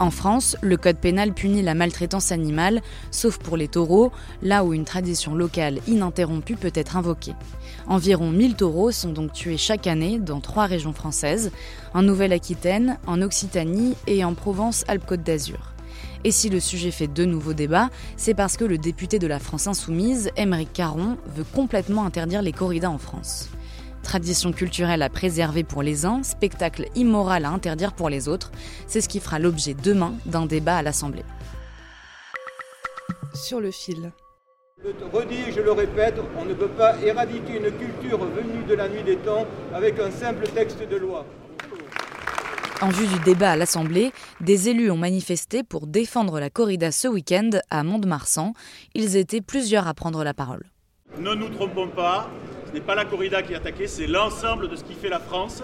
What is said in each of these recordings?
En France, le code pénal punit la maltraitance animale, sauf pour les taureaux, là où une tradition locale ininterrompue peut être invoquée. Environ 1000 taureaux sont donc tués chaque année dans trois régions françaises, en Nouvelle-Aquitaine, en Occitanie et en Provence-Alpes-Côte d'Azur. Et si le sujet fait de nouveaux débats, c'est parce que le député de la France Insoumise, Émeric Caron, veut complètement interdire les corridas en France. Tradition culturelle à préserver pour les uns, spectacle immoral à interdire pour les autres, c'est ce qui fera l'objet demain d'un débat à l'Assemblée. Sur le fil. Je le redis je le répète, on ne peut pas éradiquer une culture venue de la nuit des temps avec un simple texte de loi. En vue du débat à l'Assemblée, des élus ont manifesté pour défendre la corrida ce week-end à Mont-de-Marsan. Ils étaient plusieurs à prendre la parole. Ne nous trompons pas, n'est pas la corrida qui est attaquée, c'est l'ensemble de ce qui fait la France.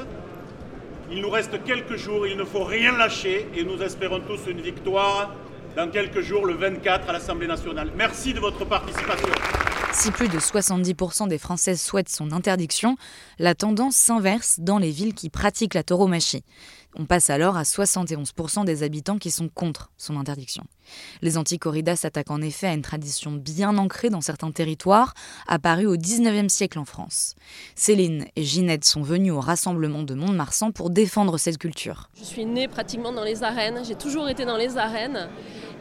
Il nous reste quelques jours, il ne faut rien lâcher et nous espérons tous une victoire dans quelques jours, le 24 à l'Assemblée nationale. Merci de votre participation. Si plus de 70% des Françaises souhaitent son interdiction, la tendance s'inverse dans les villes qui pratiquent la tauromachie. On passe alors à 71% des habitants qui sont contre son interdiction. Les anti-corridas s'attaquent en effet à une tradition bien ancrée dans certains territoires, apparue au 19e siècle en France. Céline et Ginette sont venues au rassemblement de Mont-de-Marsan pour défendre cette culture. Je suis née pratiquement dans les arènes, j'ai toujours été dans les arènes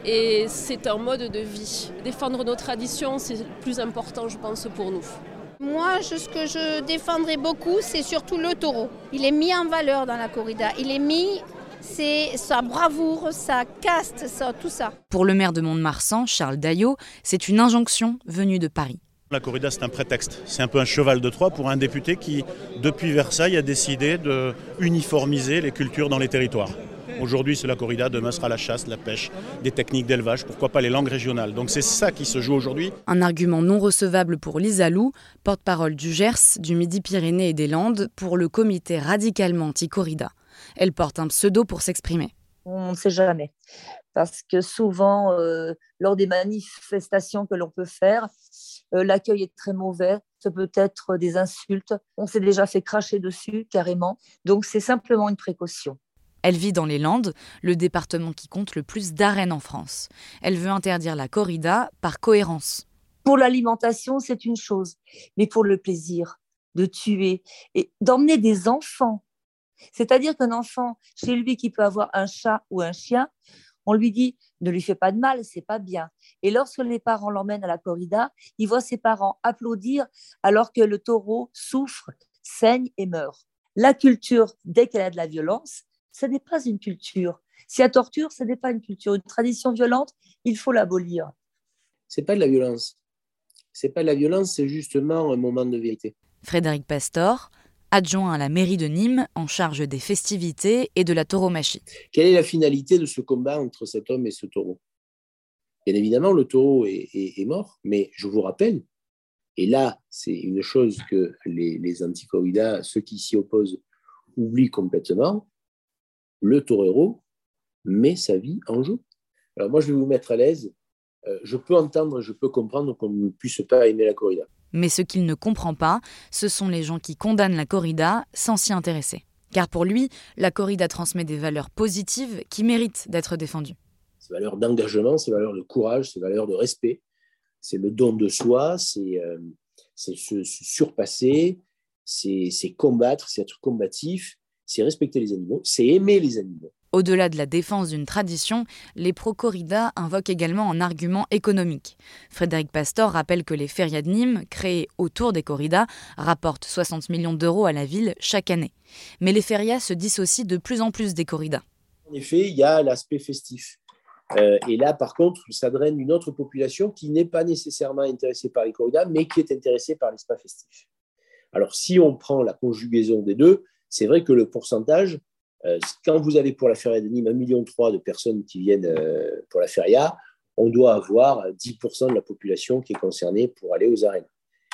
et c'est un mode de vie. Défendre nos traditions, c'est le plus important, je pense, pour nous. Moi, ce que je défendrai beaucoup, c'est surtout le taureau. Il est mis en valeur dans la corrida. Il est mis, c'est sa bravoure, sa caste, ça, tout ça. Pour le maire de Mont-de-Marsan, Charles Daillot, c'est une injonction venue de Paris. La corrida, c'est un prétexte. C'est un peu un cheval de Troie pour un député qui, depuis Versailles, a décidé de uniformiser les cultures dans les territoires. Aujourd'hui, c'est la corrida, demain sera la chasse, la pêche, des techniques d'élevage, pourquoi pas les langues régionales. Donc c'est ça qui se joue aujourd'hui. Un argument non recevable pour Lisa Lou, porte-parole du Gers, du Midi-Pyrénées et des Landes, pour le comité radicalement anti-corrida. Elle porte un pseudo pour s'exprimer. On ne sait jamais. Parce que souvent, euh, lors des manifestations que l'on peut faire, euh, l'accueil est très mauvais. Ça peut être des insultes. On s'est déjà fait cracher dessus carrément. Donc c'est simplement une précaution. Elle vit dans les Landes, le département qui compte le plus d'arènes en France. Elle veut interdire la corrida par cohérence. Pour l'alimentation, c'est une chose, mais pour le plaisir de tuer et d'emmener des enfants, c'est-à-dire qu'un enfant chez lui qui peut avoir un chat ou un chien, on lui dit ne lui fais pas de mal, c'est pas bien. Et lorsque les parents l'emmènent à la corrida, il voit ses parents applaudir alors que le taureau souffre, saigne et meurt. La culture, dès qu'elle a de la violence, ce n'est pas une culture. Si la torture, ce n'est pas une culture. Une tradition violente, il faut l'abolir. C'est pas de la violence. C'est pas de la violence, c'est justement un moment de vérité. Frédéric Pastor, adjoint à la mairie de Nîmes, en charge des festivités et de la tauromachie. Quelle est la finalité de ce combat entre cet homme et ce taureau? Bien évidemment, le taureau est, est, est, mort, mais je vous rappelle, et là, c'est une chose que les, les anticorridas, ceux qui s'y opposent, oublient complètement, le torero met sa vie en jeu. Alors moi, je vais vous mettre à l'aise. Euh, je peux entendre, je peux comprendre qu'on ne puisse pas aimer la corrida. Mais ce qu'il ne comprend pas, ce sont les gens qui condamnent la corrida sans s'y intéresser. Car pour lui, la corrida transmet des valeurs positives qui méritent d'être défendues. Ces valeurs d'engagement, ces valeurs de courage, ces valeurs de respect, c'est le don de soi, c'est euh, se surpasser, c'est combattre, c'est être combatif, c'est respecter les animaux, c'est aimer les animaux. Au-delà de la défense d'une tradition, les pro-corridas invoquent également un argument économique. Frédéric Pastor rappelle que les férias de Nîmes, créées autour des corridas, rapportent 60 millions d'euros à la ville chaque année. Mais les férias se dissocient de plus en plus des corridas. En effet, il y a l'aspect festif. Euh, et là, par contre, ça draine une autre population qui n'est pas nécessairement intéressée par les corridas, mais qui est intéressée par l'espace festif. Alors, si on prend la conjugaison des deux, c'est vrai que le pourcentage, euh, quand vous avez pour la feria de Nîmes 1,3 million de personnes qui viennent euh, pour la feria, on doit avoir 10% de la population qui est concernée pour aller aux arènes.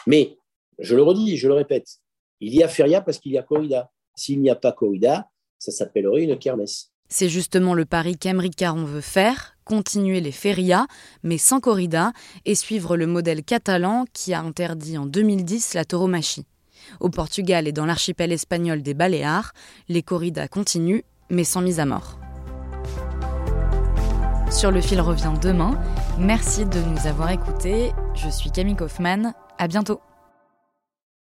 Mais, je le redis, je le répète, il y a feria parce qu'il y a corrida. S'il n'y a pas corrida, ça s'appellerait une kermesse. C'est justement le pari qu'Emeric Caron veut faire, continuer les ferias, mais sans corrida, et suivre le modèle catalan qui a interdit en 2010 la tauromachie. Au Portugal et dans l'archipel espagnol des Baléares, les corridas continuent, mais sans mise à mort. Sur le fil revient demain. Merci de nous avoir écoutés. Je suis Camille Kaufmann. À bientôt.